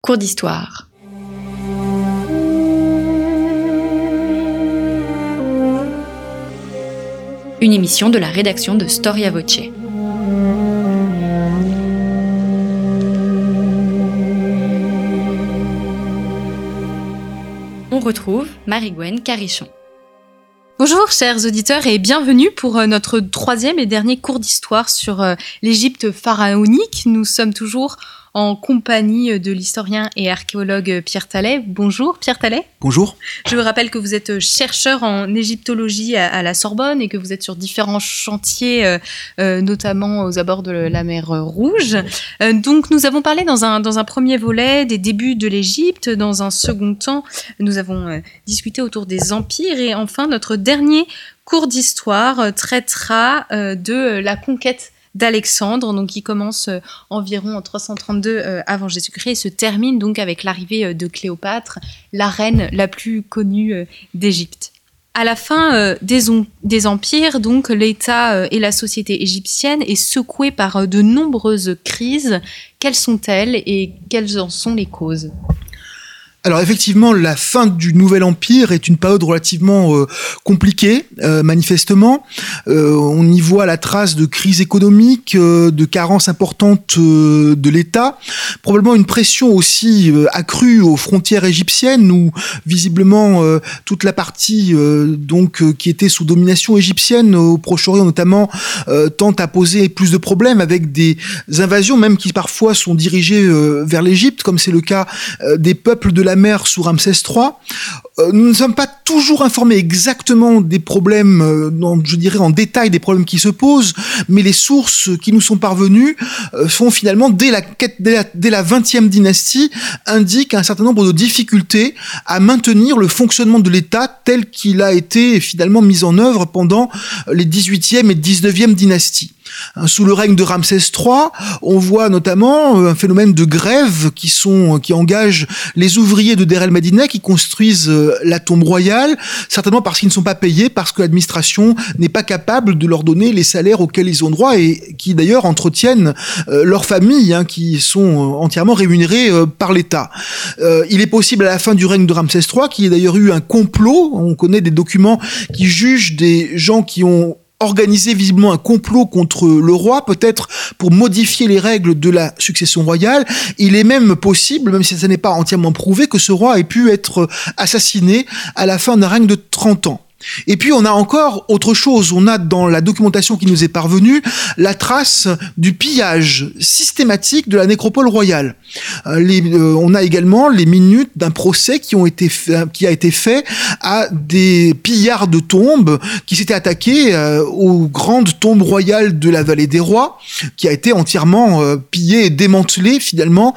Cours d'histoire. Une émission de la rédaction de Storia Voce. On retrouve Marie-Gwen Carichon. Bonjour chers auditeurs et bienvenue pour euh, notre troisième et dernier cours d'histoire sur euh, l'Égypte pharaonique. Nous sommes toujours en compagnie de l'historien et archéologue Pierre Tallet. Bonjour Pierre Tallet. Bonjour. Je vous rappelle que vous êtes chercheur en égyptologie à, la Sorbonne et que vous êtes sur différents chantiers, euh, euh, notamment aux abords de la mer Rouge. Euh, donc nous avons parlé dans un, dans un premier volet des débuts de l'Égypte. Dans un second temps, nous avons discuté autour des empires. Et enfin, notre dernier cours d'histoire traitera de la conquête d'Alexandre, donc qui commence euh, environ en 332 euh, avant Jésus-Christ et se termine donc avec l'arrivée euh, de Cléopâtre, la reine la plus connue d'Égypte. À la fin des, empires, donc l'État et la société égyptienne est secouée par de nombreuses crises. Quelles sont-elles et quelles en sont les causes? Alors effectivement, la fin du Nouvel Empire est une période relativement euh, compliquée, euh, manifestement. Euh, on y voit la trace de crise économique, de carences importantes de l'État, probablement une pression aussi accrue aux frontières égyptiennes, où visiblement toute la partie donc qui était sous domination égyptienne au Proche-Orient notamment tente à poser plus de problèmes avec des invasions même qui parfois sont dirigées vers l'Égypte, comme c'est le cas des peuples de la mer sous Ramsès III. Euh, nous ne sommes pas toujours informés exactement des problèmes, euh, je dirais en détail des problèmes qui se posent, mais les sources qui nous sont parvenues euh, font finalement, dès la, dès la, 20e dynastie, indiquent un certain nombre de difficultés à maintenir le fonctionnement de l'État tel qu'il a été finalement mis en œuvre pendant les 18e et 19e dynasties. Hein, sous le règne de Ramsès III, on voit notamment un phénomène de grève qui sont qui engage les ouvriers de Der el Medina qui construisent la tombe royale, certainement parce qu'ils ne sont pas payés, parce que l'administration n'est pas capable de leur donner les salaires auxquels ils ont droit et qui d'ailleurs entretiennent euh, leurs familles, hein, qui sont euh, entièrement rémunérées euh, par l'État. il est possible à la fin du règne de Ramsès III qu'il y ait d'ailleurs eu un complot. On connaît des documents qui jugent des gens qui ont organiser visiblement un complot contre le roi, peut-être pour modifier les règles de la succession royale. Il est même possible, même si ça n'est pas entièrement prouvé, que ce roi ait pu être assassiné à la fin d'un règne de 30 ans. Et puis on a encore autre chose, on a dans la documentation qui nous est parvenue la trace du pillage systématique de la nécropole royale. Euh, euh, on a également les minutes d'un procès qui ont été qui a été fait à des pillards de tombes qui s'étaient attaqués euh, aux grandes tombes royales de la vallée des rois, qui a été entièrement pillé et démantelé finalement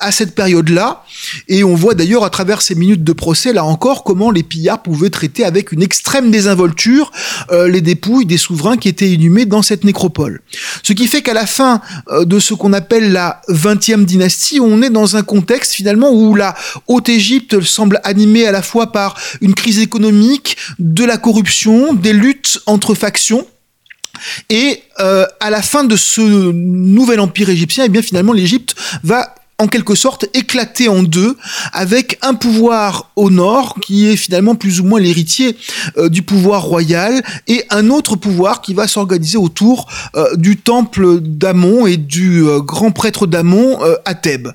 à cette période-là. Et on voit d'ailleurs à travers ces minutes de procès là encore comment les pillards pouvaient traiter avec une extrême désinvolture euh, les dépouilles des souverains qui étaient inhumés dans cette nécropole. Ce qui fait qu'à la fin euh, de ce qu'on appelle la 20e dynastie, on est dans un contexte finalement où la Haute-Égypte semble animée à la fois par une crise économique, de la corruption, des luttes entre factions. Et euh, à la fin de ce nouvel empire égyptien, eh bien finalement l'Égypte va en quelque sorte éclaté en deux, avec un pouvoir au nord qui est finalement plus ou moins l'héritier euh, du pouvoir royal, et un autre pouvoir qui va s'organiser autour euh, du temple d'Amon et du euh, grand prêtre d'Amon à Thèbes.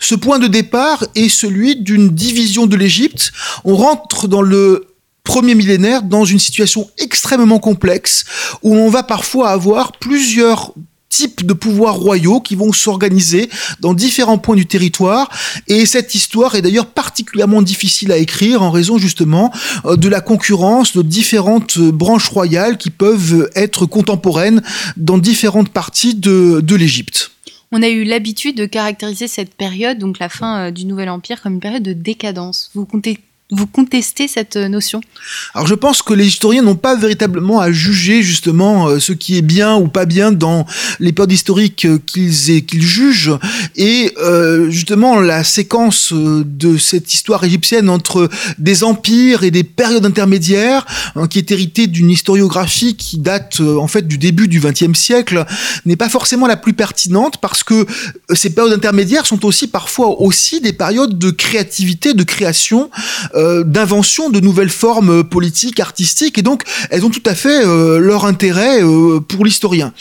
Ce point de départ est celui d'une division de l'Égypte. On rentre dans le premier millénaire dans une situation extrêmement complexe où on va parfois avoir plusieurs types de pouvoirs royaux qui vont s'organiser dans différents points du territoire. Et cette histoire est d'ailleurs particulièrement difficile à écrire en raison justement euh, de la concurrence de différentes branches royales qui peuvent être contemporaines dans différentes parties de, de l'Égypte. On a eu l'habitude de caractériser cette période, donc la fin euh, du Nouvel Empire, comme une période de décadence. Vous comptez vous contestez cette notion? Alors je pense que les historiens n'ont pas véritablement à juger justement euh, ce qui est bien ou pas bien dans les périodes historiques euh, qu'ils jugent. Et euh, justement la séquence de cette histoire égyptienne entre des empires et des périodes intermédiaires hein, qui est héritée d'une historiographie qui date en fait du début du XXe siècle n'est pas forcément la plus pertinente parce que ces périodes intermédiaires sont aussi parfois aussi des périodes de créativité, de création euh, d'invention de nouvelles formes politiques, artistiques, et donc elles ont tout à fait euh, leur intérêt euh, pour l'historien.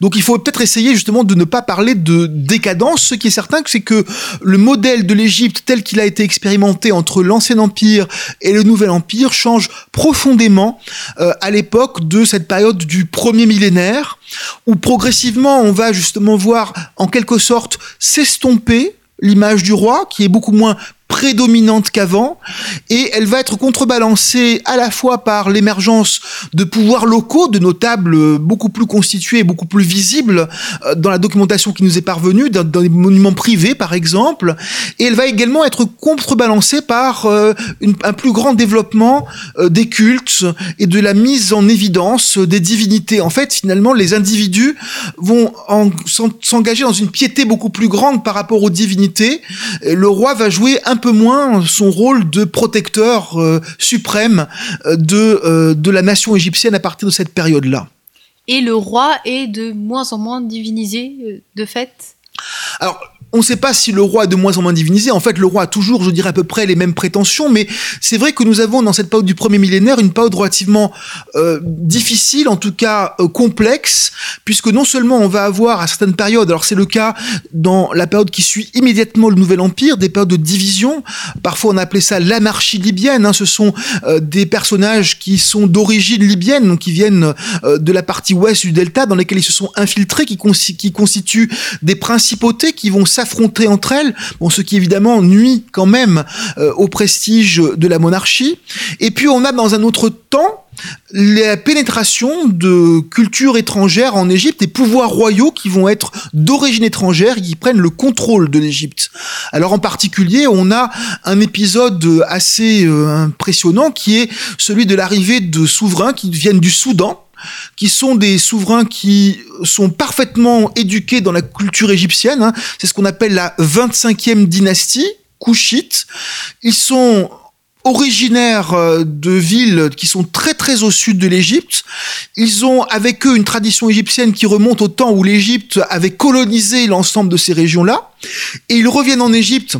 Donc il faut peut-être essayer justement de ne pas parler de décadence. Ce qui est certain, c'est que le modèle de l'Égypte tel qu'il a été expérimenté entre l'Ancien Empire et le Nouvel Empire change profondément à l'époque de cette période du premier millénaire, où progressivement on va justement voir en quelque sorte s'estomper l'image du roi, qui est beaucoup moins prédominante qu'avant et elle va être contrebalancée à la fois par l'émergence de pouvoirs locaux, de notables beaucoup plus constitués, beaucoup plus visibles euh, dans la documentation qui nous est parvenue, dans, dans les monuments privés par exemple, et elle va également être contrebalancée par euh, un plus grand développement euh, des cultes et de la mise en évidence des divinités. En fait, finalement, les individus vont s'engager dans une piété beaucoup plus grande par rapport aux divinités. Le roi va jouer un un peu moins son rôle de protecteur euh, suprême euh, de, euh, de la nation égyptienne à partir de cette période-là. Et le roi est de moins en moins divinisé de fait? Alors, on ne sait pas si le roi est de moins en moins divinisé. En fait, le roi a toujours, je dirais, à peu près les mêmes prétentions, mais c'est vrai que nous avons dans cette période du premier millénaire une période relativement euh, difficile, en tout cas euh, complexe, puisque non seulement on va avoir à certaines périodes, alors c'est le cas dans la période qui suit immédiatement le Nouvel Empire, des périodes de division. Parfois, on a appelé ça l'anarchie libyenne. Hein. ce sont euh, des personnages qui sont d'origine libyenne, donc qui viennent de la partie ouest du delta, dans lesquels ils se sont infiltrés, qui, qui constituent des principautés qui vont s'affronter s'affronter entre elles, bon, ce qui évidemment nuit quand même euh, au prestige de la monarchie. Et puis on a dans un autre temps la pénétration de cultures étrangères en Égypte et pouvoirs royaux qui vont être d'origine étrangère et qui prennent le contrôle de l'Égypte. Alors en particulier, on a un épisode assez euh, impressionnant qui est celui de l'arrivée de souverains qui viennent du Soudan qui sont des souverains qui sont parfaitement éduqués dans la culture égyptienne. Hein. C'est ce qu'on appelle la 25e dynastie, Couchite. Ils sont originaires euh, de villes qui sont très très au sud de l'Égypte. Ils ont avec eux une tradition égyptienne qui remonte au temps où l'Égypte avait colonisé l'ensemble de ces régions-là. Et ils reviennent en Égypte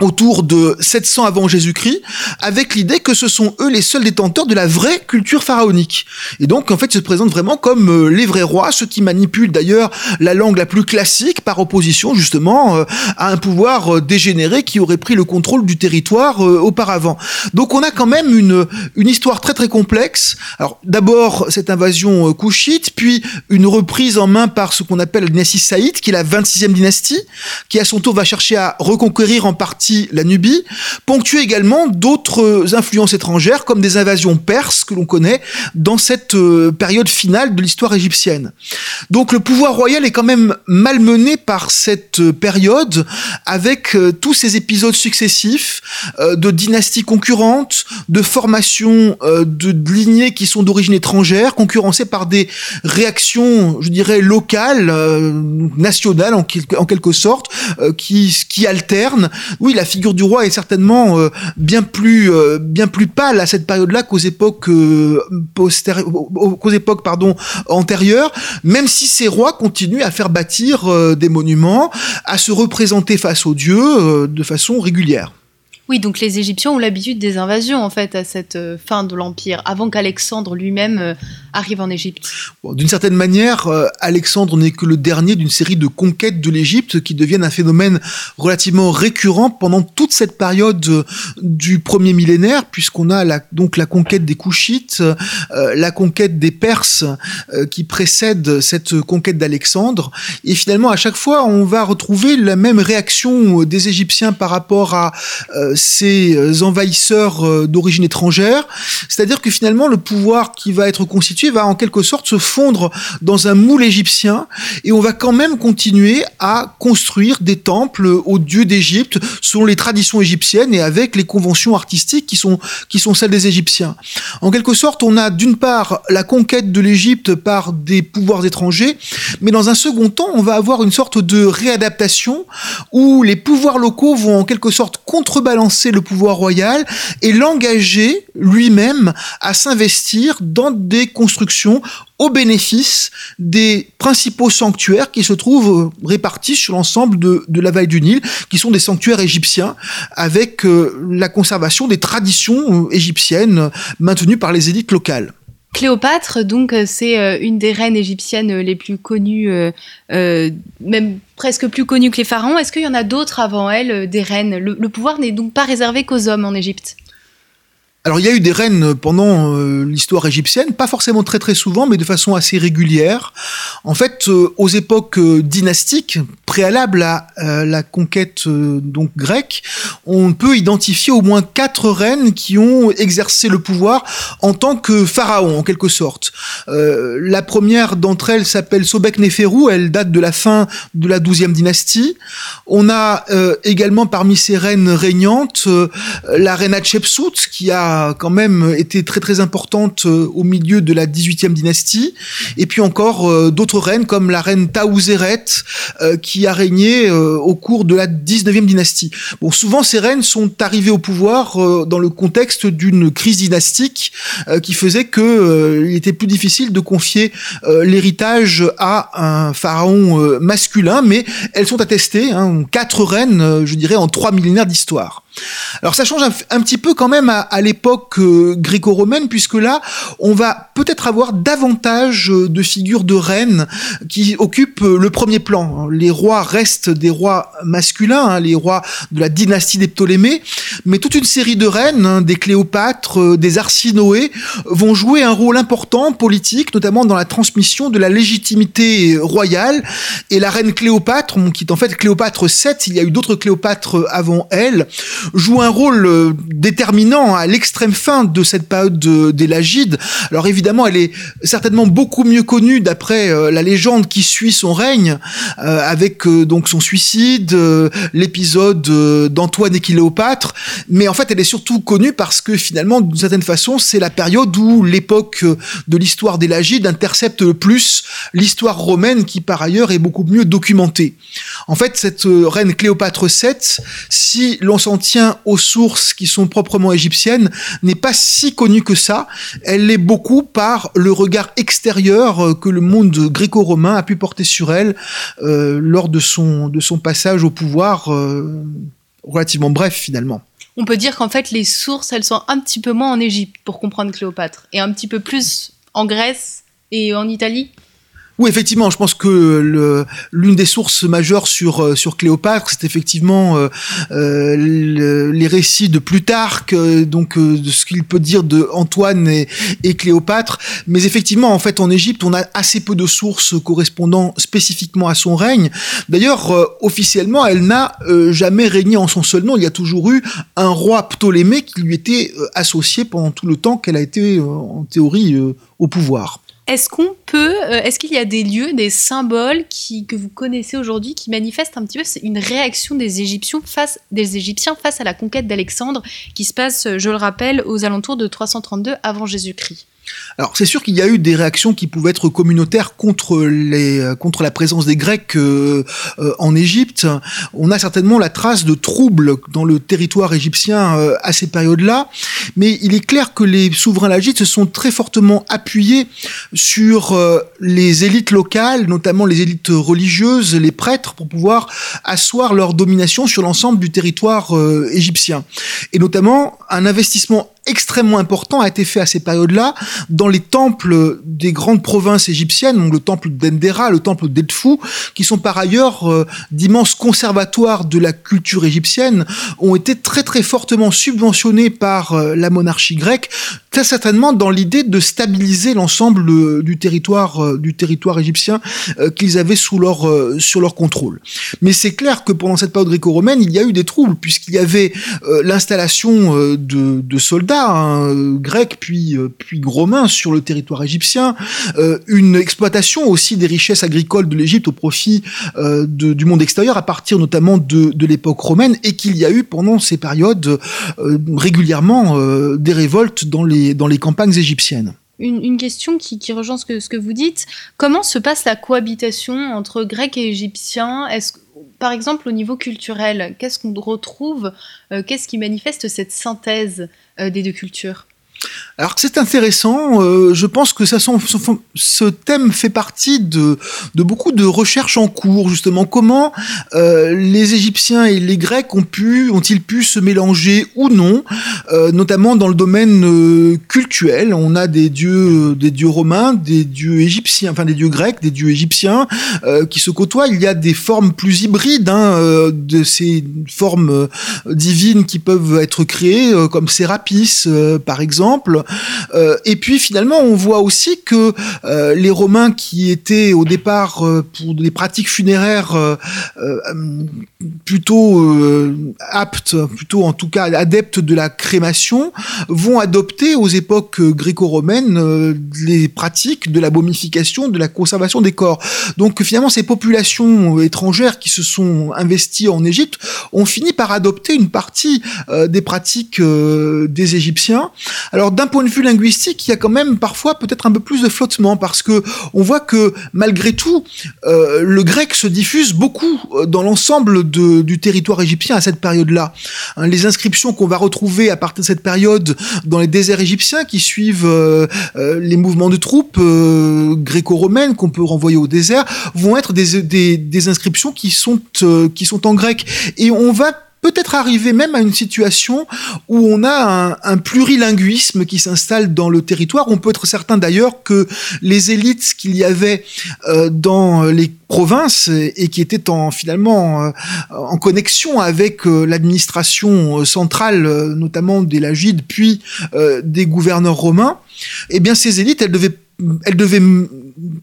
autour de 700 avant Jésus-Christ, avec l'idée que ce sont eux les seuls détenteurs de la vraie culture pharaonique. Et donc, en fait, ils se présentent vraiment comme euh, les vrais rois, ceux qui manipulent d'ailleurs la langue la plus classique par opposition justement euh, à un pouvoir euh, dégénéré qui aurait pris le contrôle du territoire auparavant. Donc, on a quand même une, une histoire très très complexe. Alors, d'abord, cette invasion couchite, puis une reprise en main par ce qu'on appelle la dynastie Saïd, qui est la 26e dynastie, qui à son tour va chercher à reconquérir en partie la Nubie, ponctué également d'autres influences étrangères comme des invasions perses que l'on connaît dans cette euh, période finale de l'histoire égyptienne. Donc le pouvoir royal est quand même malmené par cette euh, période avec euh, tous ces épisodes successifs de dynasties concurrentes, de formations de lignées qui sont d'origine étrangère, concurrencées par des réactions, je dirais, locales, nationales en, quelque sorte, qui, qui alternent. Oui, la figure du roi est certainement euh, bien plus euh, bien plus pâle à cette période-là qu'aux époques euh, qu'aux époques pardon antérieures, même si ces rois continuent à faire bâtir des monuments, à se représenter face aux dieux de façon régulière. Oui, donc les Égyptiens ont l'habitude des invasions en fait à cette euh, fin de l'empire, avant qu'Alexandre lui-même euh, arrive en Égypte. d'une certaine manière, euh, Alexandre n'est que le dernier d'une série de conquêtes de l'Égypte qui deviennent un phénomène relativement récurrent pendant toute cette période du premier millénaire, puisqu'on a donc la conquête des Couchites, la conquête des Perses qui précède cette conquête d'Alexandre, et finalement à chaque fois on va retrouver la même réaction des Égyptiens par rapport à ces envahisseurs d'origine étrangère. C'est-à-dire que finalement, le pouvoir qui va être constitué va en quelque sorte se fondre dans un moule égyptien et on va quand même continuer à construire des temples aux dieux d'Égypte selon les traditions égyptiennes et avec les conventions artistiques qui sont, qui sont celles des Égyptiens. En quelque sorte, on a d'une part la conquête de l'Égypte par des pouvoirs étrangers, mais dans un second temps, on va avoir une sorte de réadaptation où les pouvoirs locaux vont en quelque sorte contrebalancer le pouvoir royal et l'engager lui-même à s'investir dans des constructions au bénéfice des principaux sanctuaires qui se trouvent répartis sur l'ensemble de, la vallée du Nil, qui sont des sanctuaires égyptiens, avec euh, la conservation des traditions euh, égyptiennes maintenues par les élites locales. Cléopâtre, donc, euh, c'est une des reines égyptiennes les plus connues, même presque plus connues que les pharaons. Est-ce qu'il y en a d'autres avant elle, des reines? Le pouvoir n'est donc pas réservé qu'aux hommes en Égypte alors il y a eu des reines pendant euh, l'histoire égyptienne, pas forcément très très souvent, mais de façon assez régulière. En fait, euh, aux époques euh, dynastiques, préalables à la conquête donc grecque, on peut identifier au moins quatre reines qui ont exercé le pouvoir en tant que pharaon en quelque sorte. la première d'entre elles s'appelle Sobek Neferu, elle date de la fin de la douzième dynastie. On a également parmi ces reines régnantes la reine Hatshepsut qui a quand même été très très importante euh, au milieu de la 18e dynastie. Et puis encore euh, d'autres reines comme la reine Taouzeret euh, a régné au cours de la 19e dynastie. Bon, souvent ces reines sont arrivées au pouvoir dans le contexte d'une crise dynastique qui faisait que il était plus difficile de confier l'héritage à un pharaon masculin, mais elles sont attestées, hein, quatre reines, je dirais, en trois millénaires d'histoire. Alors ça change un, petit peu quand même à, l'époque euh, gréco-romaine, puisque là, on va peut-être avoir davantage euh, de figures de reines qui occupent euh, le premier plan. Les rois restent des rois masculins, hein, les rois de la dynastie des Ptolémées, mais toute une série de reines, hein, des Cléopâtres, des Arsinoé, vont jouer un rôle important politique, notamment dans la transmission de la légitimité royale. Et la reine Cléopâtre, qui est en fait Cléopâtre VII, il y a eu d'autres Cléopâtres avant elle, joue un rôle euh, déterminant à l'extrême fin de cette période des Lagides. Alors évidemment, elle est certainement beaucoup mieux connue d'après euh, la légende qui suit son règne, euh, avec donc son suicide, l'épisode d'Antoine et Cléopâtre. Mais en fait, elle est surtout connue parce que finalement, d'une certaine façon, c'est la période où l'époque de l'histoire des Lagides intercepte le plus l'histoire romaine qui par ailleurs est beaucoup mieux documentée. En fait, cette reine Cléopâtre VII, si l'on s'en tient aux sources qui sont proprement égyptiennes, n'est pas si connue que ça. Elle l'est beaucoup par le regard extérieur euh, que le monde gréco-romain a pu porter sur elle euh, lors de son, de son passage au pouvoir euh, relativement bref finalement. On peut dire qu'en fait les sources, elles sont un petit peu moins en Égypte pour comprendre Cléopâtre et un petit peu plus en Grèce et en Italie oui, effectivement, je pense que l'une des sources majeures sur euh, Cléopâtre, c'est effectivement euh, euh, les récits de Plutarque, donc de ce qu'il peut dire de Antoine et, Cléopâtre. Mais effectivement, en fait, en Égypte, on a assez peu de sources correspondant spécifiquement à son règne. D'ailleurs, officiellement, elle n'a jamais régné en son seul nom. Il y a toujours eu un roi Ptolémée qui lui était associé pendant tout le temps qu'elle a été, en théorie, au pouvoir. Est-ce qu'on peut, euh, est-ce qu'il y a des lieux, des symboles que vous connaissez aujourd'hui qui manifestent un petit peu une réaction des Égyptiens face, des Égyptiens face à la conquête d'Alexandre qui se passe, je le rappelle, aux alentours de 332 avant Jésus-Christ? Alors c'est sûr qu'il y a eu des réactions qui pouvaient être communautaires contre les euh, contre la présence des Grecs euh, euh, en Égypte. On a certainement la trace de troubles dans le territoire égyptien à ces périodes-là, mais il est clair que les souverains lagites se sont très fortement appuyés sur les élites locales, notamment les élites religieuses, les prêtres, pour pouvoir asseoir leur domination sur l'ensemble du territoire égyptien. Et notamment un investissement extrêmement important a été fait à ces périodes-là dans les temples des grandes provinces égyptiennes, donc le temple d'Endera, le temple d'Edfou, qui sont par ailleurs euh, d'immenses conservatoires de la culture égyptienne, ont été très très fortement subventionnés par euh, la monarchie grecque très certainement dans l'idée de stabiliser l'ensemble du territoire du territoire égyptien qu'ils avaient sous leur sur leur contrôle. Mais c'est clair que pendant cette période gréco-romaine, il y a eu des troubles puisqu'il y avait l'installation de, de, soldats hein, grecs puis puis romains sur le territoire égyptien, une exploitation aussi des richesses agricoles de l'Égypte au profit du monde extérieur à partir notamment de, de l'époque romaine et qu'il y a eu pendant ces périodes euh, régulièrement euh, des révoltes dans les, dans les campagnes égyptiennes. Une, question qui, rejoint ce que, vous dites. Comment se passe la cohabitation entre Grecs et Égyptiens? Est-ce par exemple, au niveau culturel, qu'est-ce qu'on retrouve euh, Qu'est-ce qui manifeste cette synthèse des deux cultures? Alors c'est intéressant, euh, je pense que ça, ce thème fait partie de, de, beaucoup de recherches en cours, justement. Comment euh, les Égyptiens et les Grecs ont pu, ont-ils pu se mélanger ou non, euh, notamment dans le domaine cultuel? On a des dieux, des dieux romains, des dieux égyptiens, enfin des dieux grecs, des dieux égyptiens qui se côtoient. Il y a des formes plus hybrides hein, de ces formes divines qui peuvent être créées, comme Sérapis par exemple. Euh, et puis finalement, on voit aussi que euh, les Romains qui étaient au départ euh, pour des pratiques funéraires plutôt aptes, plutôt en tout cas adeptes de la crémation, vont adopter aux époques gréco-romaines les pratiques de la momification, de la conservation des corps. Donc finalement, ces populations étrangères qui se sont investies en Égypte ont fini par adopter une partie des pratiques des Égyptiens. Alors d'un point de vue linguistique, il y a quand même parfois peut-être un peu plus de flottement parce que on voit que malgré tout, euh, le grec se diffuse beaucoup euh, dans l'ensemble du territoire égyptien à cette période-là. Hein, les inscriptions qu'on va retrouver à partir de cette période dans les déserts égyptiens qui suivent euh, les mouvements de troupes gréco-romaines qu'on peut renvoyer au désert vont être des, des, des inscriptions qui sont qui sont en grec et on va peut-être arriver même à une situation où on a un, plurilinguisme qui s'installe dans le territoire. On peut être certain d'ailleurs que les élites qu'il y avait euh, dans les provinces et qui étaient en, finalement euh, en connexion avec euh, l'administration centrale, notamment des Lagides, puis des gouverneurs romains, eh bien ces élites, elles devaient elles devaient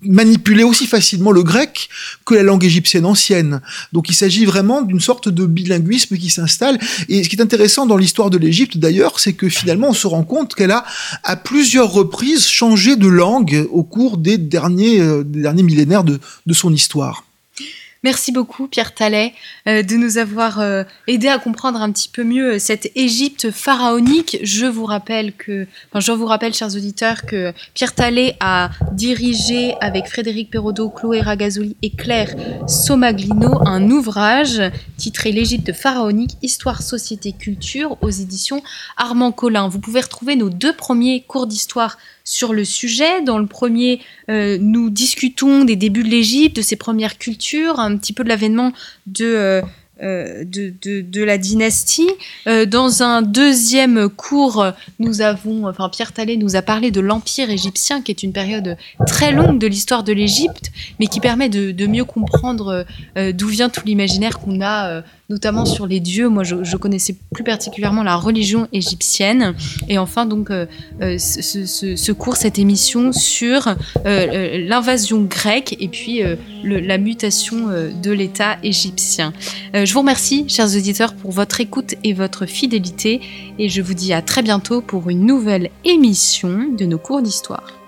manipuler aussi facilement le grec que la langue égyptienne ancienne. Donc il s'agit vraiment d'une sorte de bilinguisme qui s'installe. Et ce qui est intéressant dans l'histoire de l'Égypte d'ailleurs, c'est que finalement on se rend compte qu'elle a à plusieurs reprises changé de langue au cours des derniers, euh, des derniers millénaires de, de son histoire. Merci beaucoup, Pierre Tallet, euh, de nous avoir euh, aidé à comprendre un petit peu mieux euh, cette Égypte pharaonique. Je vous rappelle que, je vous rappelle, chers auditeurs, que Pierre Tallet a dirigé avec Frédéric Perraudot, Chloé Ragazoli et Claire Somaglino un ouvrage titré L'Égypte pharaonique, Histoire, Société, Culture aux éditions Armand Collin. Vous pouvez retrouver nos deux premiers cours d'histoire sur le sujet. Dans le premier, euh, nous discutons des débuts de l'Égypte, de ses premières cultures, un petit peu de l'avènement de, euh, euh, la dynastie. dans un deuxième cours, nous avons, enfin Pierre Tallet nous a parlé de l'Empire égyptien, qui est une période très longue de l'histoire de l'Égypte, mais qui permet de mieux comprendre d'où vient tout l'imaginaire qu'on a notamment sur les dieux. Moi, je, connaissais plus particulièrement la religion égyptienne. Et enfin, donc, euh, euh, ce, cours, cette émission sur euh, l'invasion grecque et puis la mutation de l'État égyptien. je vous remercie, chers auditeurs, pour votre écoute et votre fidélité. Et je vous dis à très bientôt pour une nouvelle émission de nos cours d'histoire.